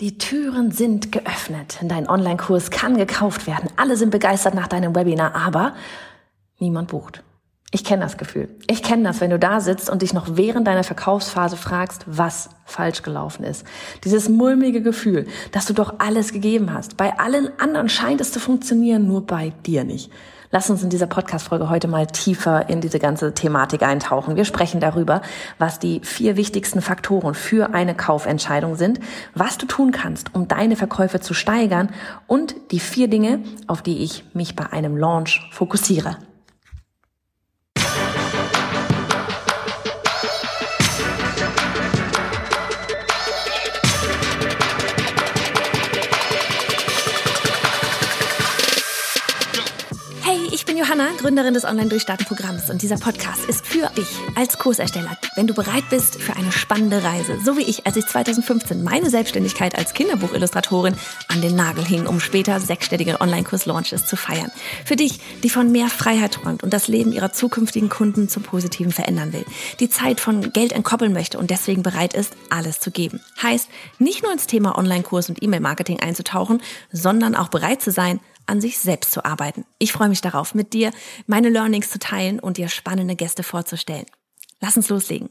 Die Türen sind geöffnet. Dein Online-Kurs kann gekauft werden. Alle sind begeistert nach deinem Webinar, aber niemand bucht. Ich kenne das Gefühl. Ich kenne das, wenn du da sitzt und dich noch während deiner Verkaufsphase fragst, was falsch gelaufen ist. Dieses mulmige Gefühl, dass du doch alles gegeben hast. Bei allen anderen scheint es zu funktionieren, nur bei dir nicht. Lass uns in dieser Podcast-Folge heute mal tiefer in diese ganze Thematik eintauchen. Wir sprechen darüber, was die vier wichtigsten Faktoren für eine Kaufentscheidung sind, was du tun kannst, um deine Verkäufe zu steigern und die vier Dinge, auf die ich mich bei einem Launch fokussiere. Johanna, Gründerin des Online-Durchstarten-Programms und dieser Podcast ist für dich als Kursersteller, wenn du bereit bist für eine spannende Reise, so wie ich, als ich 2015 meine Selbstständigkeit als Kinderbuchillustratorin an den Nagel hing, um später sechsstellige Online-Kurs-Launches zu feiern. Für dich, die von mehr Freiheit träumt und das Leben ihrer zukünftigen Kunden zum Positiven verändern will, die Zeit von Geld entkoppeln möchte und deswegen bereit ist, alles zu geben. Heißt, nicht nur ins Thema Online-Kurs und E-Mail-Marketing einzutauchen, sondern auch bereit zu sein, an sich selbst zu arbeiten. Ich freue mich darauf, mit dir meine Learnings zu teilen und dir spannende Gäste vorzustellen. Lass uns loslegen.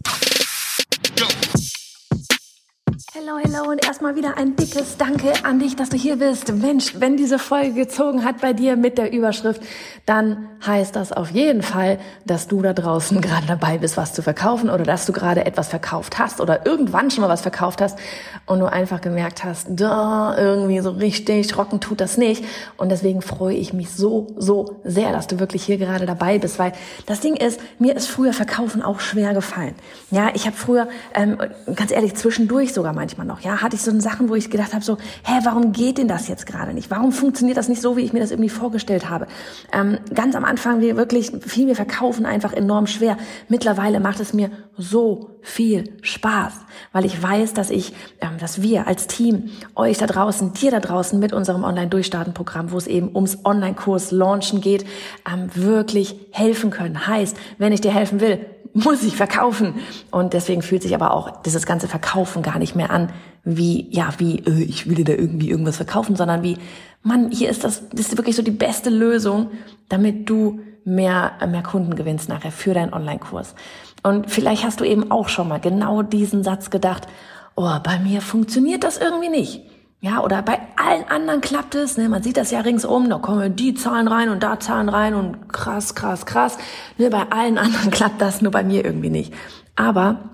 Hello, hello und erstmal wieder ein dickes Danke an dich, dass du hier bist. Mensch, wenn diese Folge gezogen hat bei dir mit der Überschrift, dann heißt das auf jeden Fall, dass du da draußen gerade dabei bist, was zu verkaufen oder dass du gerade etwas verkauft hast oder irgendwann schon mal was verkauft hast und du einfach gemerkt hast, da irgendwie so richtig rocken tut das nicht. Und deswegen freue ich mich so, so sehr, dass du wirklich hier gerade dabei bist, weil das Ding ist, mir ist früher Verkaufen auch schwer gefallen. Ja, ich habe früher, ähm, ganz ehrlich, zwischendurch sogar mal manchmal noch. Ja, hatte ich so Sachen, wo ich gedacht habe, so, hä, warum geht denn das jetzt gerade nicht? Warum funktioniert das nicht so, wie ich mir das irgendwie vorgestellt habe? Ähm, ganz am Anfang wir wirklich viel mir verkaufen einfach enorm schwer. Mittlerweile macht es mir so viel Spaß, weil ich weiß, dass ich, ähm, dass wir als Team euch da draußen, dir da draußen mit unserem Online-Durchstarten-Programm, wo es eben ums Online-Kurs Launchen geht, ähm, wirklich helfen können. Heißt, wenn ich dir helfen will, muss ich verkaufen. Und deswegen fühlt sich aber auch dieses ganze Verkaufen gar nicht mehr an, wie, ja, wie, äh, ich will dir da irgendwie irgendwas verkaufen, sondern wie, Mann, hier ist das, das ist wirklich so die beste Lösung, damit du mehr, mehr Kunden gewinnst nachher für deinen Online-Kurs. Und vielleicht hast du eben auch schon mal genau diesen Satz gedacht, oh, bei mir funktioniert das irgendwie nicht. Ja, oder bei allen anderen klappt es, ne? man sieht das ja ringsum, da kommen die Zahlen rein und da Zahlen rein und krass, krass, krass. Ne? Bei allen anderen klappt das, nur bei mir irgendwie nicht. Aber,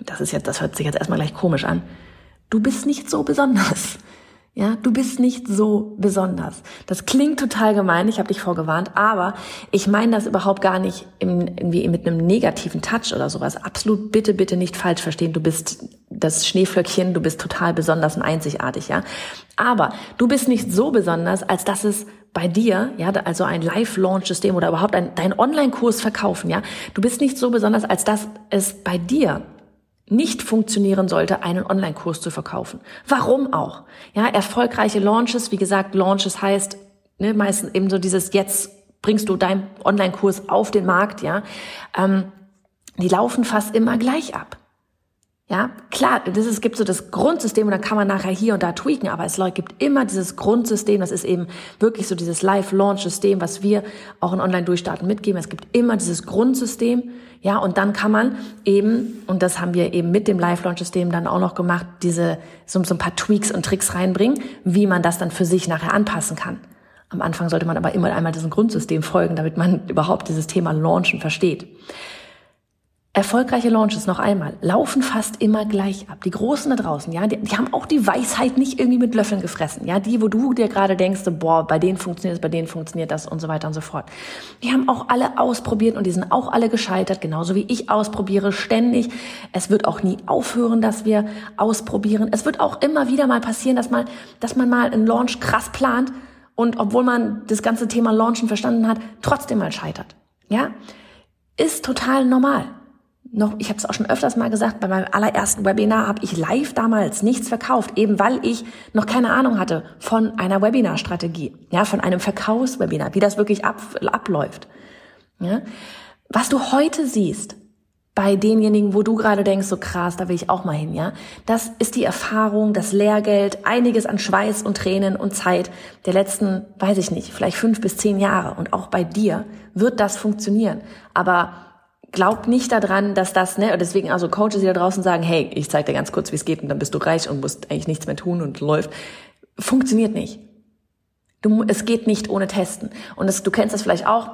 das ist jetzt, das hört sich jetzt erstmal gleich komisch an, du bist nicht so besonders. Ja, du bist nicht so besonders. Das klingt total gemein, ich habe dich vorgewarnt, aber ich meine das überhaupt gar nicht im, irgendwie mit einem negativen Touch oder sowas. Absolut bitte, bitte nicht falsch verstehen. Du bist das Schneeflöckchen, du bist total besonders und einzigartig, ja. Aber du bist nicht so besonders, als dass es bei dir, ja, also ein Live-Launch-System oder überhaupt ein, dein Online-Kurs verkaufen, ja. Du bist nicht so besonders, als dass es bei dir nicht funktionieren sollte, einen Online-Kurs zu verkaufen. Warum auch? Ja, erfolgreiche Launches, wie gesagt, Launches heißt ne, meistens eben so dieses jetzt bringst du deinen Online-Kurs auf den Markt, ja, ähm, die laufen fast immer gleich ab. Ja, klar, das ist, es gibt so das Grundsystem und dann kann man nachher hier und da tweaken, aber es gibt immer dieses Grundsystem, das ist eben wirklich so dieses Live-Launch-System, was wir auch in Online-Durchstarten mitgeben. Es gibt immer dieses Grundsystem, ja, und dann kann man eben, und das haben wir eben mit dem Live-Launch-System dann auch noch gemacht, diese, so, so ein paar Tweaks und Tricks reinbringen, wie man das dann für sich nachher anpassen kann. Am Anfang sollte man aber immer einmal diesem Grundsystem folgen, damit man überhaupt dieses Thema Launchen versteht. Erfolgreiche Launches noch einmal laufen fast immer gleich ab. Die Großen da draußen, ja, die, die, haben auch die Weisheit nicht irgendwie mit Löffeln gefressen. Ja, die, wo du dir gerade denkst, boah, bei denen funktioniert es, bei denen funktioniert das und so weiter und so fort. Die haben auch alle ausprobiert und die sind auch alle gescheitert, genauso wie ich ausprobiere ständig. Es wird auch nie aufhören, dass wir ausprobieren. Es wird auch immer wieder mal passieren, dass mal, dass man mal einen Launch krass plant und obwohl man das ganze Thema Launchen verstanden hat, trotzdem mal scheitert. Ja, ist total normal noch, ich habe es auch schon öfters mal gesagt, bei meinem allerersten Webinar habe ich live damals nichts verkauft, eben weil ich noch keine Ahnung hatte von einer Webinarstrategie, ja, von einem Verkaufswebinar, wie das wirklich ab, abläuft. Ja. Was du heute siehst, bei denjenigen, wo du gerade denkst, so krass, da will ich auch mal hin, ja. Das ist die Erfahrung, das Lehrgeld, einiges an Schweiß und Tränen und Zeit der letzten, weiß ich nicht, vielleicht fünf bis zehn Jahre. Und auch bei dir wird das funktionieren. Aber glaub nicht daran, dass das, ne, und deswegen also Coaches, die da draußen sagen, hey, ich zeig dir ganz kurz, wie es geht und dann bist du reich und musst eigentlich nichts mehr tun und läuft. Funktioniert nicht. Du, es geht nicht ohne Testen. Und das, du kennst das vielleicht auch,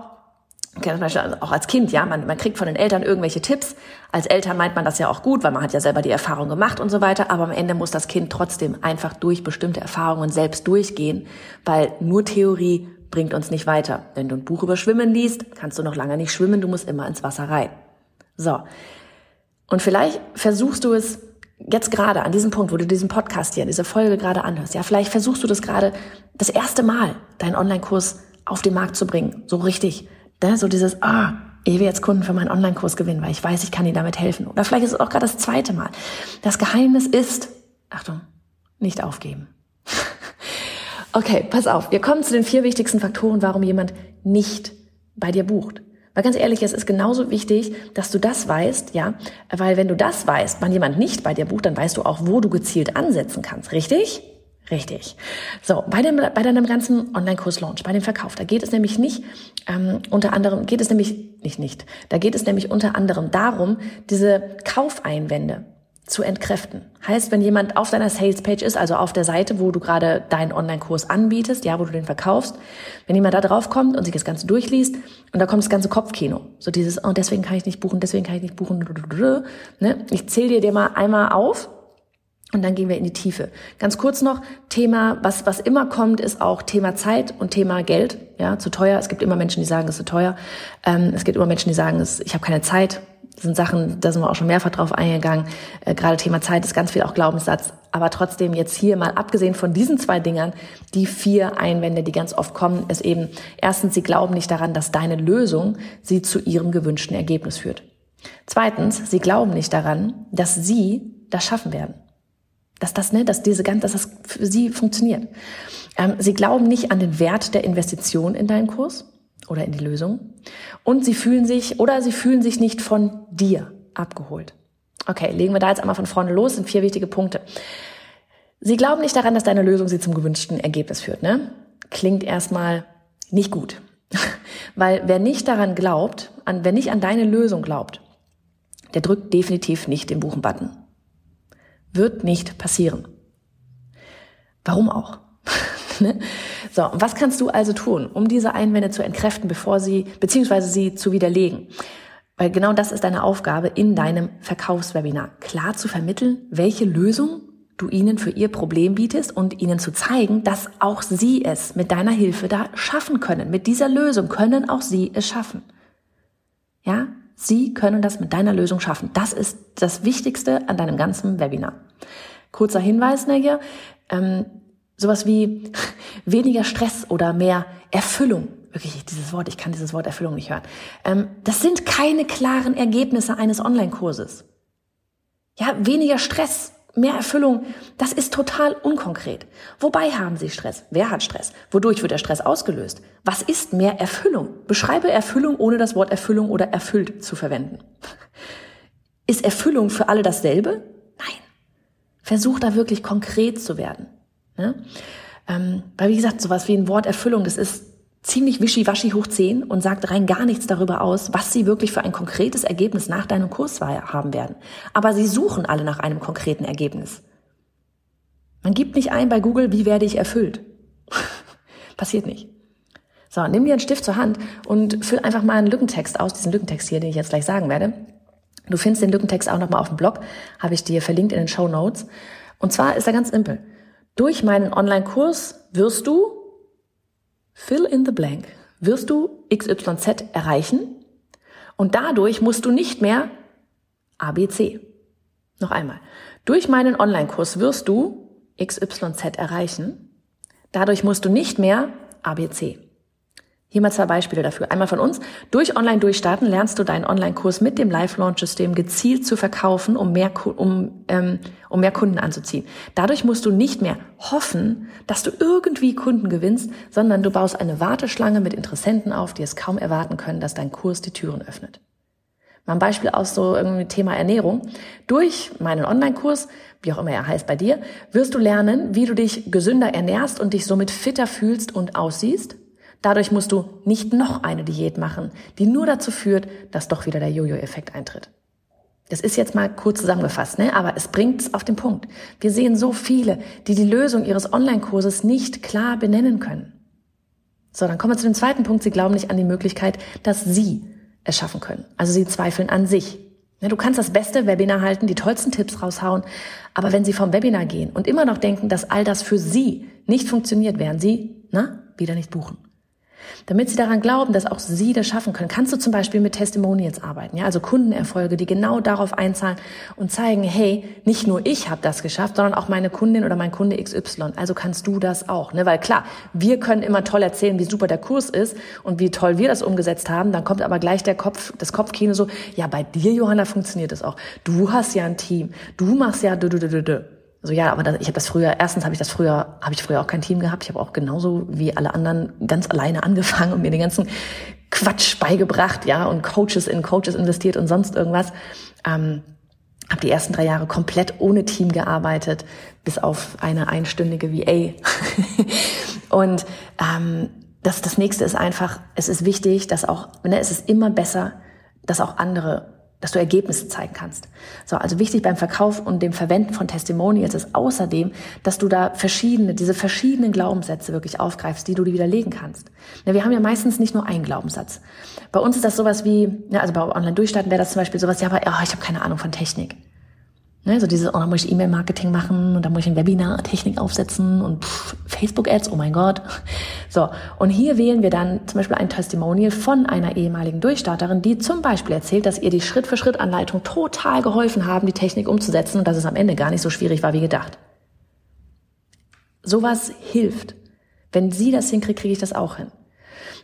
zum Beispiel auch als Kind, ja, man, man kriegt von den Eltern irgendwelche Tipps. Als Eltern meint man das ja auch gut, weil man hat ja selber die Erfahrung gemacht und so weiter. Aber am Ende muss das Kind trotzdem einfach durch bestimmte Erfahrungen selbst durchgehen, weil nur Theorie bringt uns nicht weiter. Wenn du ein Buch über Schwimmen liest, kannst du noch lange nicht schwimmen, du musst immer ins Wasser rein. So. Und vielleicht versuchst du es jetzt gerade an diesem Punkt, wo du diesen Podcast hier, diese Folge gerade anhörst, ja, vielleicht versuchst du das gerade das erste Mal, deinen Online-Kurs auf den Markt zu bringen, so richtig Ne? So dieses, ah, ich will jetzt Kunden für meinen Online-Kurs gewinnen, weil ich weiß, ich kann ihnen damit helfen. Oder vielleicht ist es auch gerade das zweite Mal. Das Geheimnis ist, Achtung, nicht aufgeben. Okay, pass auf. Wir kommen zu den vier wichtigsten Faktoren, warum jemand nicht bei dir bucht. Weil ganz ehrlich, es ist genauso wichtig, dass du das weißt, ja, weil wenn du das weißt, wann jemand nicht bei dir bucht, dann weißt du auch, wo du gezielt ansetzen kannst, richtig? Richtig. So, bei, dem, bei deinem ganzen Online-Kurs-Launch, bei dem Verkauf, da geht es nämlich nicht, ähm, unter anderem, geht es nämlich, nicht nicht, da geht es nämlich unter anderem darum, diese Kaufeinwände zu entkräften. Heißt, wenn jemand auf deiner Sales-Page ist, also auf der Seite, wo du gerade deinen Online-Kurs anbietest, ja, wo du den verkaufst, wenn jemand da drauf kommt und sich das Ganze durchliest und da kommt das ganze Kopfkino, so dieses, oh, deswegen kann ich nicht buchen, deswegen kann ich nicht buchen, ne? ich zähle dir dir mal einmal auf, und dann gehen wir in die Tiefe. Ganz kurz noch, Thema, was, was immer kommt, ist auch Thema Zeit und Thema Geld. Ja, zu teuer. Es gibt immer Menschen, die sagen, es ist zu teuer. Ähm, es gibt immer Menschen, die sagen, es, ich habe keine Zeit. Das sind Sachen, da sind wir auch schon mehrfach drauf eingegangen. Äh, gerade Thema Zeit ist ganz viel auch Glaubenssatz. Aber trotzdem jetzt hier mal abgesehen von diesen zwei Dingern, die vier Einwände, die ganz oft kommen, ist eben, erstens, sie glauben nicht daran, dass deine Lösung sie zu ihrem gewünschten Ergebnis führt. Zweitens, sie glauben nicht daran, dass sie das schaffen werden dass das, ne, dass diese ganz, dass das für sie funktioniert. Ähm, sie glauben nicht an den Wert der Investition in deinen Kurs oder in die Lösung. Und sie fühlen sich oder sie fühlen sich nicht von dir abgeholt. Okay, legen wir da jetzt einmal von vorne los, sind vier wichtige Punkte. Sie glauben nicht daran, dass deine Lösung sie zum gewünschten Ergebnis führt, ne? Klingt erstmal nicht gut. Weil wer nicht daran glaubt, an, wer nicht an deine Lösung glaubt, der drückt definitiv nicht den Buchen-Button. Wird nicht passieren. Warum auch? Ne? so, was kannst du also tun, um diese Einwände zu entkräften, bevor sie, beziehungsweise sie zu widerlegen? Weil genau das ist deine Aufgabe in deinem Verkaufswebinar. Klar zu vermitteln, welche Lösung du ihnen für ihr Problem bietest und ihnen zu zeigen, dass auch sie es mit deiner Hilfe da schaffen können. Mit dieser Lösung können auch sie es schaffen. Ja? Sie können das mit deiner Lösung schaffen. Das ist das Wichtigste an deinem ganzen Webinar. Kurzer Hinweis, Negge, ähm, sowas wie weniger Stress oder mehr Erfüllung. Wirklich, dieses Wort, ich kann dieses Wort Erfüllung nicht hören. Ähm, das sind keine klaren Ergebnisse eines Online-Kurses. Ja, weniger Stress Mehr Erfüllung, das ist total unkonkret. Wobei haben Sie Stress? Wer hat Stress? Wodurch wird der Stress ausgelöst? Was ist mehr Erfüllung? Beschreibe Erfüllung, ohne das Wort Erfüllung oder erfüllt zu verwenden. Ist Erfüllung für alle dasselbe? Nein. Versuch da wirklich konkret zu werden. Ne? Ähm, weil wie gesagt, sowas wie ein Wort Erfüllung, das ist ziemlich wischiwaschi hoch 10 und sagt rein gar nichts darüber aus, was sie wirklich für ein konkretes Ergebnis nach deinem Kurs haben werden. Aber sie suchen alle nach einem konkreten Ergebnis. Man gibt nicht ein bei Google, wie werde ich erfüllt. Passiert nicht. So, nimm dir einen Stift zur Hand und füll einfach mal einen Lückentext aus, diesen Lückentext hier, den ich jetzt gleich sagen werde. Du findest den Lückentext auch nochmal auf dem Blog, habe ich dir verlinkt in den Show Notes. Und zwar ist er ganz simpel. Durch meinen Online-Kurs wirst du Fill in the blank. Wirst du XYZ erreichen? Und dadurch musst du nicht mehr ABC. Noch einmal. Durch meinen Online-Kurs wirst du XYZ erreichen. Dadurch musst du nicht mehr ABC. Hier mal zwei Beispiele dafür. Einmal von uns. Durch Online-Durchstarten lernst du deinen Online-Kurs mit dem Live-Launch-System gezielt zu verkaufen, um mehr, um, ähm, um mehr Kunden anzuziehen. Dadurch musst du nicht mehr hoffen, dass du irgendwie Kunden gewinnst, sondern du baust eine Warteschlange mit Interessenten auf, die es kaum erwarten können, dass dein Kurs die Türen öffnet. Mal ein Beispiel aus so irgendwie Thema Ernährung. Durch meinen Online-Kurs, wie auch immer er heißt bei dir, wirst du lernen, wie du dich gesünder ernährst und dich somit fitter fühlst und aussiehst. Dadurch musst du nicht noch eine Diät machen, die nur dazu führt, dass doch wieder der Jojo-Effekt eintritt. Das ist jetzt mal kurz zusammengefasst, ne? aber es bringt's auf den Punkt. Wir sehen so viele, die die Lösung ihres Online-Kurses nicht klar benennen können. So, dann kommen wir zu dem zweiten Punkt. Sie glauben nicht an die Möglichkeit, dass Sie es schaffen können. Also Sie zweifeln an sich. Ne, du kannst das beste Webinar halten, die tollsten Tipps raushauen, aber wenn Sie vom Webinar gehen und immer noch denken, dass all das für Sie nicht funktioniert, werden Sie, na, wieder nicht buchen. Damit sie daran glauben, dass auch sie das schaffen können, kannst du zum Beispiel mit Testimonials arbeiten, ja, also Kundenerfolge, die genau darauf einzahlen und zeigen, hey, nicht nur ich habe das geschafft, sondern auch meine Kundin oder mein Kunde XY. Also kannst du das auch, ne? Weil klar, wir können immer toll erzählen, wie super der Kurs ist und wie toll wir das umgesetzt haben. Dann kommt aber gleich der Kopf, das Kopfkino so, ja, bei dir, Johanna, funktioniert das auch. Du hast ja ein Team, du machst ja, du, du, du, du. So ja, aber das, ich habe das früher. Erstens habe ich das früher, habe ich früher auch kein Team gehabt. Ich habe auch genauso wie alle anderen ganz alleine angefangen und mir den ganzen Quatsch beigebracht, ja, und Coaches in Coaches investiert und sonst irgendwas. Ähm, habe die ersten drei Jahre komplett ohne Team gearbeitet, bis auf eine einstündige VA. und ähm, das, das nächste ist einfach, es ist wichtig, dass auch, ne, es ist immer besser, dass auch andere dass du Ergebnisse zeigen kannst. So, also wichtig beim Verkauf und dem Verwenden von Testimonials ist außerdem, dass du da verschiedene, diese verschiedenen Glaubenssätze wirklich aufgreifst, die du dir widerlegen kannst. Na, wir haben ja meistens nicht nur einen Glaubenssatz. Bei uns ist das sowas wie, ja, also bei Online-Durchstarten wäre das zum Beispiel sowas, ja, aber oh, ich habe keine Ahnung von Technik. Ne, so dieses, oh, dann muss ich E-Mail-Marketing machen und dann muss ich ein Webinar-Technik aufsetzen und Facebook-Ads, oh mein Gott. So, und hier wählen wir dann zum Beispiel ein Testimonial von einer ehemaligen Durchstarterin, die zum Beispiel erzählt, dass ihr die Schritt-für-Schritt-Anleitung total geholfen haben, die Technik umzusetzen und dass es am Ende gar nicht so schwierig war wie gedacht. Sowas hilft. Wenn sie das hinkriegt, kriege ich das auch hin.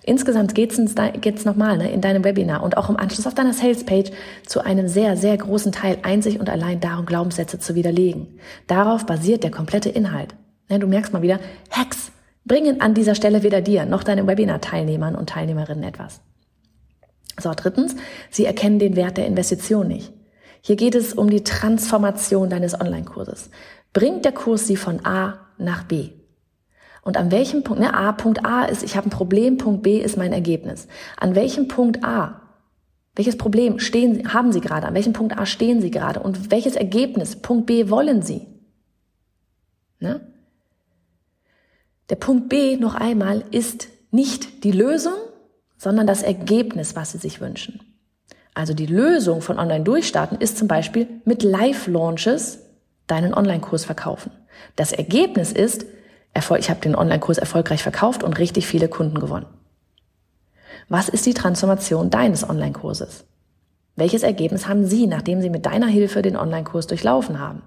Insgesamt geht's geht's nochmal ne, in deinem Webinar und auch im Anschluss auf deiner Salespage zu einem sehr, sehr großen Teil einzig und allein darum, Glaubenssätze zu widerlegen. Darauf basiert der komplette Inhalt. Ne, du merkst mal wieder, Hacks bringen an dieser Stelle weder dir noch deinen Webinar-Teilnehmern und Teilnehmerinnen etwas. So, drittens, sie erkennen den Wert der Investition nicht. Hier geht es um die Transformation deines Online-Kurses. Bringt der Kurs sie von A nach B? Und an welchem Punkt, ne, A, Punkt A ist, ich habe ein Problem, Punkt B ist mein Ergebnis. An welchem Punkt A, welches Problem stehen, haben Sie gerade? An welchem Punkt A stehen Sie gerade? Und welches Ergebnis, Punkt B, wollen Sie? Ne? Der Punkt B noch einmal ist nicht die Lösung, sondern das Ergebnis, was Sie sich wünschen. Also die Lösung von Online-Durchstarten ist zum Beispiel mit Live-Launches deinen Online-Kurs verkaufen. Das Ergebnis ist, ich habe den Online-Kurs erfolgreich verkauft und richtig viele Kunden gewonnen. Was ist die Transformation deines Online-Kurses? Welches Ergebnis haben Sie, nachdem Sie mit deiner Hilfe den Online-Kurs durchlaufen haben?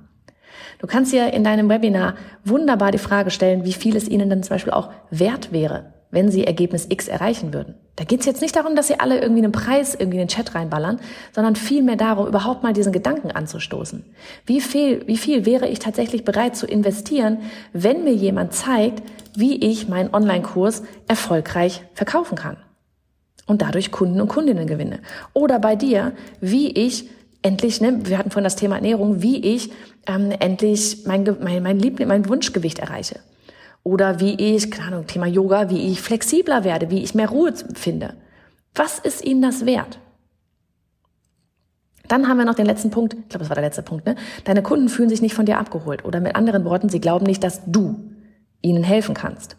Du kannst dir in deinem Webinar wunderbar die Frage stellen, wie viel es Ihnen dann zum Beispiel auch wert wäre, wenn sie Ergebnis X erreichen würden. Da geht es jetzt nicht darum, dass sie alle irgendwie einen Preis irgendwie in den Chat reinballern, sondern vielmehr darum, überhaupt mal diesen Gedanken anzustoßen. Wie viel, wie viel wäre ich tatsächlich bereit zu investieren, wenn mir jemand zeigt, wie ich meinen Online-Kurs erfolgreich verkaufen kann? Und dadurch Kunden und Kundinnen gewinne. Oder bei dir, wie ich endlich, ne, wir hatten vorhin das Thema Ernährung, wie ich ähm, endlich mein, mein, mein, Liebling, mein Wunschgewicht erreiche. Oder wie ich, keine Ahnung, Thema Yoga, wie ich flexibler werde, wie ich mehr Ruhe finde. Was ist Ihnen das wert? Dann haben wir noch den letzten Punkt, ich glaube, das war der letzte Punkt, ne? Deine Kunden fühlen sich nicht von dir abgeholt. Oder mit anderen Worten, sie glauben nicht, dass du ihnen helfen kannst.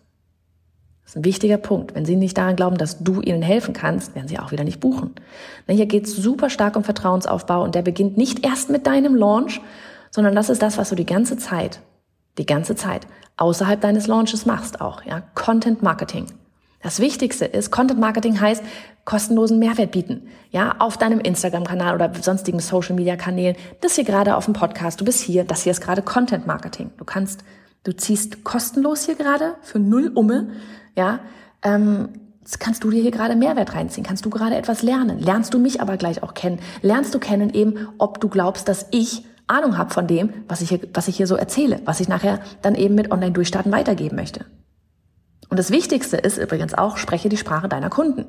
Das ist ein wichtiger Punkt. Wenn sie nicht daran glauben, dass du ihnen helfen kannst, werden sie auch wieder nicht buchen. Hier geht es super stark um Vertrauensaufbau und der beginnt nicht erst mit deinem Launch, sondern das ist das, was du die ganze Zeit, die ganze Zeit außerhalb deines Launches machst auch, ja. Content Marketing. Das Wichtigste ist, Content Marketing heißt, kostenlosen Mehrwert bieten. Ja, auf deinem Instagram-Kanal oder sonstigen Social-Media-Kanälen. Das hier gerade auf dem Podcast. Du bist hier. Das hier ist gerade Content Marketing. Du kannst, du ziehst kostenlos hier gerade für null Umme. Ja, ähm, kannst du dir hier gerade Mehrwert reinziehen? Kannst du gerade etwas lernen? Lernst du mich aber gleich auch kennen? Lernst du kennen eben, ob du glaubst, dass ich Ahnung habe von dem, was ich, hier, was ich hier so erzähle, was ich nachher dann eben mit Online-Durchstarten weitergeben möchte. Und das Wichtigste ist übrigens auch, spreche die Sprache deiner Kunden.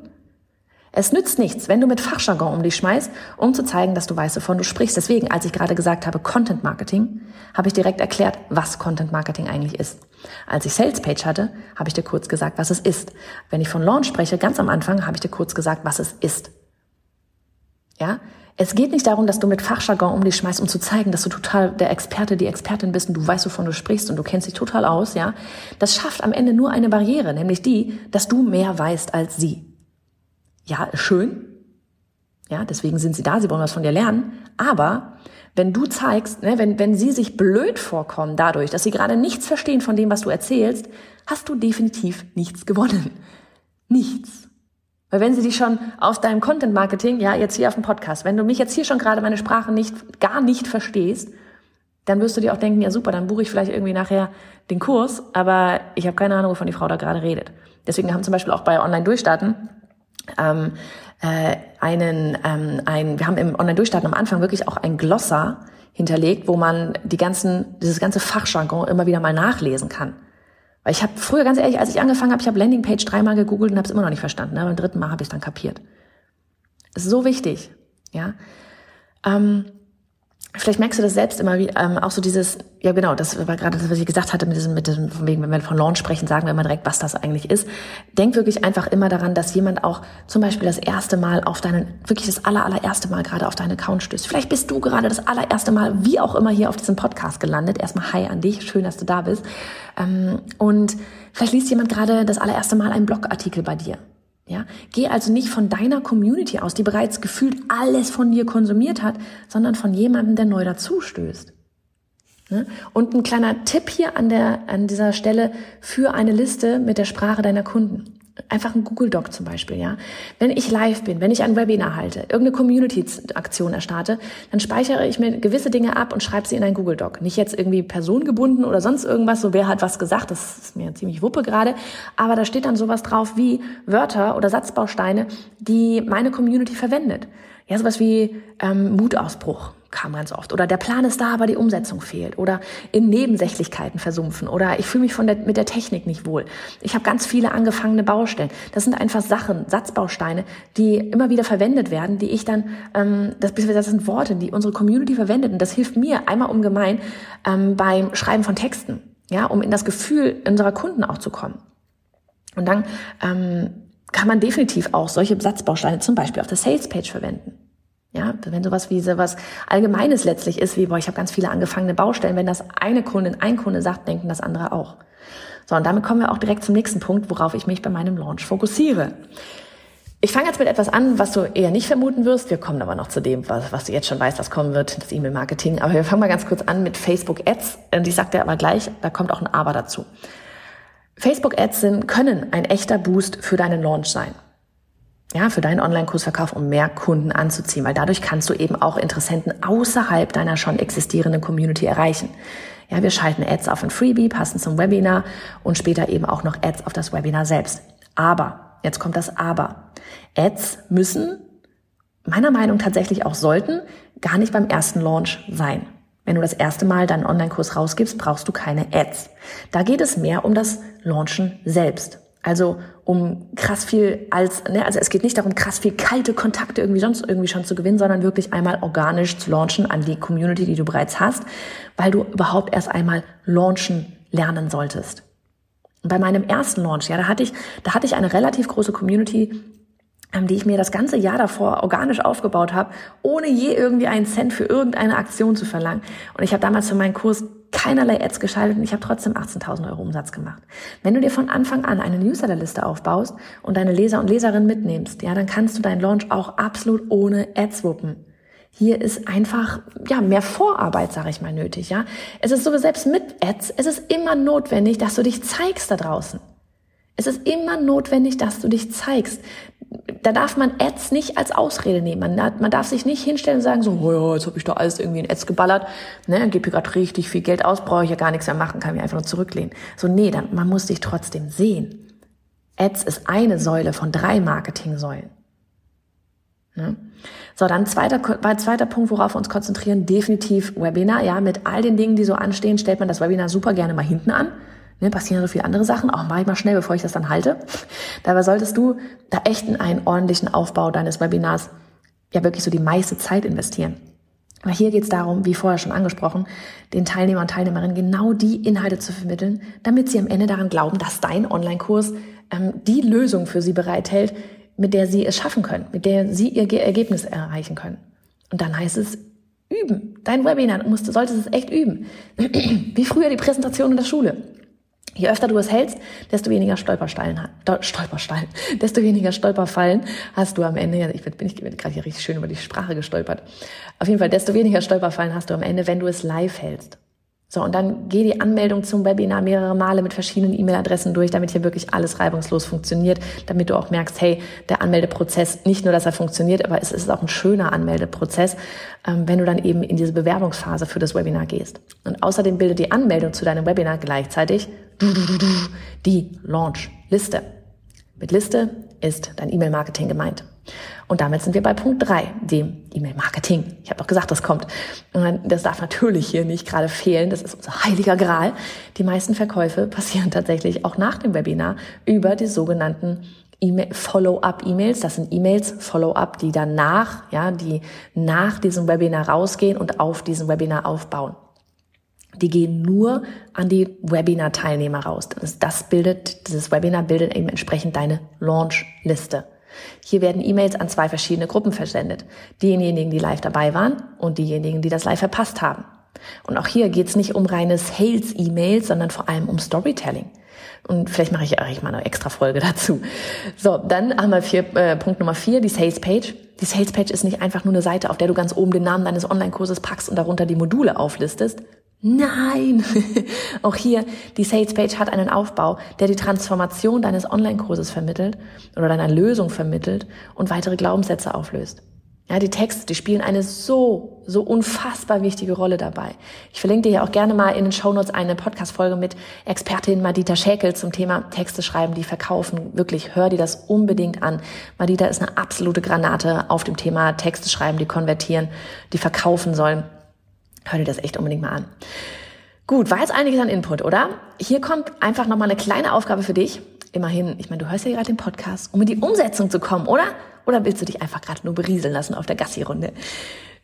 Es nützt nichts, wenn du mit Fachjargon um dich schmeißt, um zu zeigen, dass du weißt, wovon du sprichst. Deswegen, als ich gerade gesagt habe Content Marketing, habe ich direkt erklärt, was Content Marketing eigentlich ist. Als ich Sales Page hatte, habe ich dir kurz gesagt, was es ist. Wenn ich von Launch spreche, ganz am Anfang, habe ich dir kurz gesagt, was es ist. Ja? Es geht nicht darum, dass du mit Fachjargon um dich schmeißt, um zu zeigen, dass du total der Experte, die Expertin bist und du weißt, wovon du sprichst und du kennst dich total aus, ja. Das schafft am Ende nur eine Barriere, nämlich die, dass du mehr weißt als sie ja, schön. Ja, deswegen sind sie da, sie wollen was von dir lernen. Aber wenn du zeigst, ne, wenn, wenn sie sich blöd vorkommen dadurch, dass sie gerade nichts verstehen von dem, was du erzählst, hast du definitiv nichts gewonnen. Nichts. Weil wenn sie dich schon aus deinem Content Marketing, ja, jetzt hier auf dem Podcast, wenn du mich jetzt hier schon gerade meine Sprache nicht, gar nicht verstehst, dann wirst du dir auch denken, ja super, dann buche ich vielleicht irgendwie nachher den Kurs, aber ich habe keine Ahnung, wovon die Frau da gerade redet. Deswegen haben zum Beispiel auch bei Online-Durchstarten ähm, äh, einen, ähm, ein, wir haben im Online-Durchstarten am Anfang wirklich auch ein Glossar hinterlegt, wo man die ganzen, dieses ganze Fachjargon immer wieder mal nachlesen kann. Weil ich habe früher, ganz ehrlich, als ich angefangen habe, ich habe Landingpage dreimal gegoogelt und habe es immer noch nicht verstanden. Aber beim dritten Mal habe ich es dann kapiert. Ist so wichtig, ja. Ähm, Vielleicht merkst du das selbst immer, wie ähm, auch so dieses, ja genau, das war gerade das, was ich gesagt hatte mit diesem, mit diesem, von wegen, wenn wir von Launch sprechen, sagen wir immer direkt, was das eigentlich ist. Denk wirklich einfach immer daran, dass jemand auch zum Beispiel das erste Mal auf deinen, wirklich das aller, allererste Mal gerade auf deinen Account stößt. Vielleicht bist du gerade das allererste Mal, wie auch immer, hier auf diesem Podcast gelandet. Erstmal Hi an dich, schön, dass du da bist. Ähm, und vielleicht liest jemand gerade das allererste Mal einen Blogartikel bei dir. Ja, geh also nicht von deiner Community aus, die bereits gefühlt alles von dir konsumiert hat, sondern von jemandem, der neu dazustößt. Ne? Und ein kleiner Tipp hier an der, an dieser Stelle für eine Liste mit der Sprache deiner Kunden einfach ein Google Doc zum Beispiel, ja. Wenn ich live bin, wenn ich ein Webinar halte, irgendeine Community-Aktion erstarte, dann speichere ich mir gewisse Dinge ab und schreibe sie in ein Google Doc. Nicht jetzt irgendwie personengebunden oder sonst irgendwas, so wer hat was gesagt, das ist mir ziemlich wuppe gerade, aber da steht dann sowas drauf wie Wörter oder Satzbausteine, die meine Community verwendet. Ja, sowas wie ähm, Mutausbruch kam ganz oft. Oder der Plan ist da, aber die Umsetzung fehlt. Oder in Nebensächlichkeiten versumpfen. Oder ich fühle mich von der, mit der Technik nicht wohl. Ich habe ganz viele angefangene Baustellen. Das sind einfach Sachen, Satzbausteine, die immer wieder verwendet werden, die ich dann, ähm, das, das sind Worte, die unsere Community verwendet. Und das hilft mir einmal ungemein ähm, beim Schreiben von Texten. Ja, um in das Gefühl unserer Kunden auch zu kommen. Und dann ähm, kann man definitiv auch solche Satzbausteine zum Beispiel auf der Sales-Page verwenden. Ja, wenn sowas wie sowas Allgemeines letztlich ist, wie, boah, ich habe ganz viele angefangene Baustellen, wenn das eine Kundin, ein Kunde sagt, denken das andere auch. So, und damit kommen wir auch direkt zum nächsten Punkt, worauf ich mich bei meinem Launch fokussiere. Ich fange jetzt mit etwas an, was du eher nicht vermuten wirst. Wir kommen aber noch zu dem, was, was du jetzt schon weißt, was kommen wird, das E-Mail-Marketing. Aber wir fangen mal ganz kurz an mit Facebook Ads. Und ich sag dir aber gleich, da kommt auch ein Aber dazu. Facebook Ads sind, können ein echter Boost für deinen Launch sein ja, für deinen Online-Kursverkauf, um mehr Kunden anzuziehen, weil dadurch kannst du eben auch Interessenten außerhalb deiner schon existierenden Community erreichen. Ja, wir schalten Ads auf ein Freebie, passend zum Webinar und später eben auch noch Ads auf das Webinar selbst. Aber, jetzt kommt das Aber. Ads müssen, meiner Meinung tatsächlich auch sollten, gar nicht beim ersten Launch sein. Wenn du das erste Mal deinen Online-Kurs rausgibst, brauchst du keine Ads. Da geht es mehr um das Launchen selbst. Also um krass viel als, ne, also es geht nicht darum, krass viel kalte Kontakte irgendwie sonst irgendwie schon zu gewinnen, sondern wirklich einmal organisch zu launchen an die Community, die du bereits hast, weil du überhaupt erst einmal launchen lernen solltest. Und bei meinem ersten Launch, ja, da hatte ich, da hatte ich eine relativ große Community, die ich mir das ganze Jahr davor organisch aufgebaut habe, ohne je irgendwie einen Cent für irgendeine Aktion zu verlangen. Und ich habe damals für meinen Kurs keinerlei Ads geschaltet und ich habe trotzdem 18.000 Euro Umsatz gemacht. Wenn du dir von Anfang an eine Newsletterliste aufbaust und deine Leser und Leserinnen mitnimmst, ja, dann kannst du deinen Launch auch absolut ohne Ads wuppen. Hier ist einfach ja mehr Vorarbeit, sage ich mal, nötig. Ja, es ist so selbst mit Ads, es ist immer notwendig, dass du dich zeigst da draußen. Es ist immer notwendig, dass du dich zeigst da darf man Ads nicht als Ausrede nehmen. Man, darf sich nicht hinstellen und sagen, so, oh ja, jetzt habe ich da alles irgendwie in Ads geballert, ne, gebe gerade richtig viel Geld aus, brauche ich ja gar nichts mehr machen, kann mich einfach nur zurücklehnen. So, nee, dann, man muss dich trotzdem sehen. Ads ist eine Säule von drei Marketing-Säulen. Ne? So, dann zweiter, zweiter Punkt, worauf wir uns konzentrieren, definitiv Webinar. Ja, mit all den Dingen, die so anstehen, stellt man das Webinar super gerne mal hinten an. Ne, passieren so viele andere Sachen, auch mache ich mal schnell, bevor ich das dann halte. Dabei solltest du da echt in einen ordentlichen Aufbau deines Webinars ja wirklich so die meiste Zeit investieren. Aber hier geht es darum, wie vorher schon angesprochen, den Teilnehmer und Teilnehmerinnen genau die Inhalte zu vermitteln, damit sie am Ende daran glauben, dass dein Online-Kurs ähm, die Lösung für sie bereithält, mit der sie es schaffen können, mit der sie ihr Ergebnis erreichen können. Und dann heißt es üben. Dein Webinar musst, solltest es echt üben. Wie früher die Präsentation in der Schule. Je öfter du es hältst, desto weniger Stolpersteine, Stolpersteine, desto weniger Stolperfallen hast du am Ende. Ich bin, bin, ich bin gerade hier richtig schön über die Sprache gestolpert. Auf jeden Fall, desto weniger Stolperfallen hast du am Ende, wenn du es live hältst. So, und dann geh die Anmeldung zum Webinar mehrere Male mit verschiedenen E-Mail-Adressen durch, damit hier wirklich alles reibungslos funktioniert, damit du auch merkst, hey, der Anmeldeprozess, nicht nur, dass er funktioniert, aber es ist auch ein schöner Anmeldeprozess, ähm, wenn du dann eben in diese Bewerbungsphase für das Webinar gehst. Und außerdem bildet die Anmeldung zu deinem Webinar gleichzeitig die Launch-Liste. Mit Liste ist dein E-Mail-Marketing gemeint. Und damit sind wir bei Punkt drei, dem E-Mail-Marketing. Ich habe doch gesagt, das kommt. Und das darf natürlich hier nicht gerade fehlen. Das ist unser heiliger Gral. Die meisten Verkäufe passieren tatsächlich auch nach dem Webinar über die sogenannten Follow-up-E-Mails. Das sind E-Mails, Follow-up, die danach, ja, die nach diesem Webinar rausgehen und auf diesem Webinar aufbauen. Die gehen nur an die Webinar-Teilnehmer raus. Das bildet, dieses Webinar bildet eben entsprechend deine Launch-Liste. Hier werden E-Mails an zwei verschiedene Gruppen versendet. Diejenigen, die live dabei waren und diejenigen, die das live verpasst haben. Und auch hier geht es nicht um reine Sales-E-Mails, sondern vor allem um Storytelling. Und vielleicht mache ich eigentlich mal eine extra Folge dazu. So, dann haben wir vier, äh, Punkt Nummer vier, die Sales Page. Die Sales Page ist nicht einfach nur eine Seite, auf der du ganz oben den Namen deines Online-Kurses packst und darunter die Module auflistest, Nein! Auch hier, die Sales Page hat einen Aufbau, der die Transformation deines Online-Kurses vermittelt oder deiner Lösung vermittelt und weitere Glaubenssätze auflöst. Ja, die Texte, die spielen eine so, so unfassbar wichtige Rolle dabei. Ich verlinke dir ja auch gerne mal in den Shownotes eine Podcast-Folge mit Expertin Madita Schäkel zum Thema Texte schreiben, die verkaufen. Wirklich, hör dir das unbedingt an. Madita ist eine absolute Granate auf dem Thema Texte schreiben, die konvertieren, die verkaufen sollen. Hör dir das echt unbedingt mal an. Gut, war jetzt einiges an Input, oder? Hier kommt einfach nochmal eine kleine Aufgabe für dich. Immerhin, ich meine, du hörst ja gerade den Podcast, um in die Umsetzung zu kommen, oder? Oder willst du dich einfach gerade nur berieseln lassen auf der Gassi-Runde?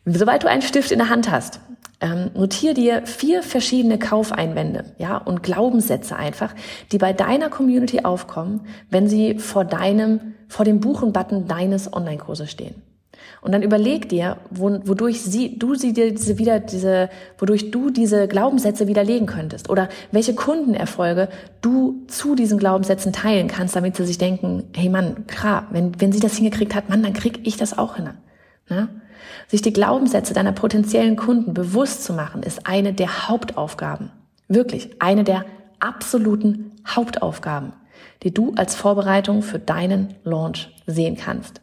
Sobald du einen Stift in der Hand hast, ähm, notier dir vier verschiedene Kaufeinwände, ja, und Glaubenssätze einfach, die bei deiner Community aufkommen, wenn sie vor deinem, vor dem Buchen-Button deines Online-Kurses stehen. Und dann überleg dir, wodurch sie, du sie dir diese wieder, diese, wodurch du diese Glaubenssätze widerlegen könntest oder welche Kundenerfolge du zu diesen Glaubenssätzen teilen kannst, damit sie sich denken, hey Mann, klar, wenn, wenn sie das hingekriegt hat, Mann, dann krieg ich das auch hin. Ne? Sich die Glaubenssätze deiner potenziellen Kunden bewusst zu machen, ist eine der Hauptaufgaben. Wirklich, eine der absoluten Hauptaufgaben, die du als Vorbereitung für deinen Launch sehen kannst.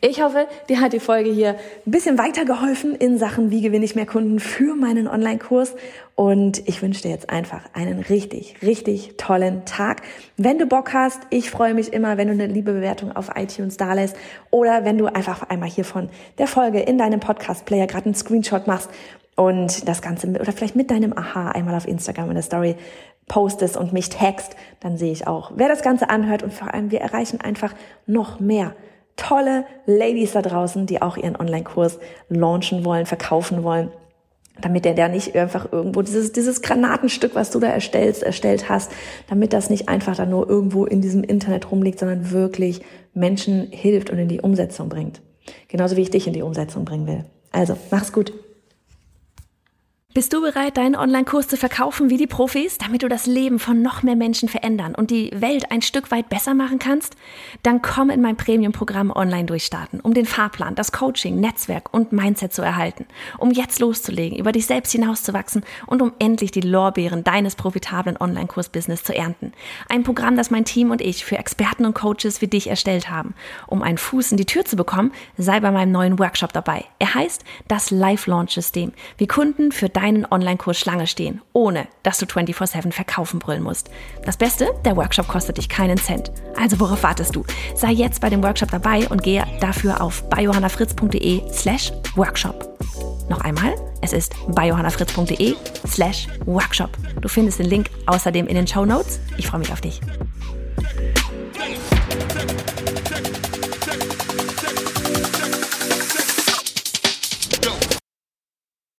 Ich hoffe, dir hat die Folge hier ein bisschen weitergeholfen in Sachen, wie gewinne ich mehr Kunden für meinen Online-Kurs. Und ich wünsche dir jetzt einfach einen richtig, richtig tollen Tag. Wenn du Bock hast, ich freue mich immer, wenn du eine liebe Bewertung auf iTunes da lässt oder wenn du einfach einmal hier von der Folge in deinem Podcast-Player gerade einen Screenshot machst und das Ganze mit, oder vielleicht mit deinem Aha einmal auf Instagram in der Story postest und mich tagst, dann sehe ich auch, wer das Ganze anhört und vor allem wir erreichen einfach noch mehr tolle Ladies da draußen, die auch ihren Online-Kurs launchen wollen, verkaufen wollen, damit der da nicht einfach irgendwo dieses, dieses Granatenstück, was du da erstellst, erstellt hast, damit das nicht einfach da nur irgendwo in diesem Internet rumliegt, sondern wirklich Menschen hilft und in die Umsetzung bringt. Genauso wie ich dich in die Umsetzung bringen will. Also, mach's gut. Bist du bereit, deinen Online-Kurs zu verkaufen wie die Profis, damit du das Leben von noch mehr Menschen verändern und die Welt ein Stück weit besser machen kannst? Dann komm in mein Premium-Programm Online durchstarten, um den Fahrplan, das Coaching, Netzwerk und Mindset zu erhalten, um jetzt loszulegen, über dich selbst hinauszuwachsen und um endlich die Lorbeeren deines profitablen Online-Kurs-Business zu ernten. Ein Programm, das mein Team und ich für Experten und Coaches wie dich erstellt haben. Um einen Fuß in die Tür zu bekommen, sei bei meinem neuen Workshop dabei. Er heißt das Live-Launch-System, wie Kunden für dein einen Online-Kurs Schlange stehen, ohne dass du 24-7 verkaufen brüllen musst. Das Beste, der Workshop kostet dich keinen Cent. Also worauf wartest du? Sei jetzt bei dem Workshop dabei und gehe dafür auf biohannafritz.de slash workshop. Noch einmal, es ist biohannafritz.de slash workshop. Du findest den Link außerdem in den Show Notes. Ich freue mich auf dich.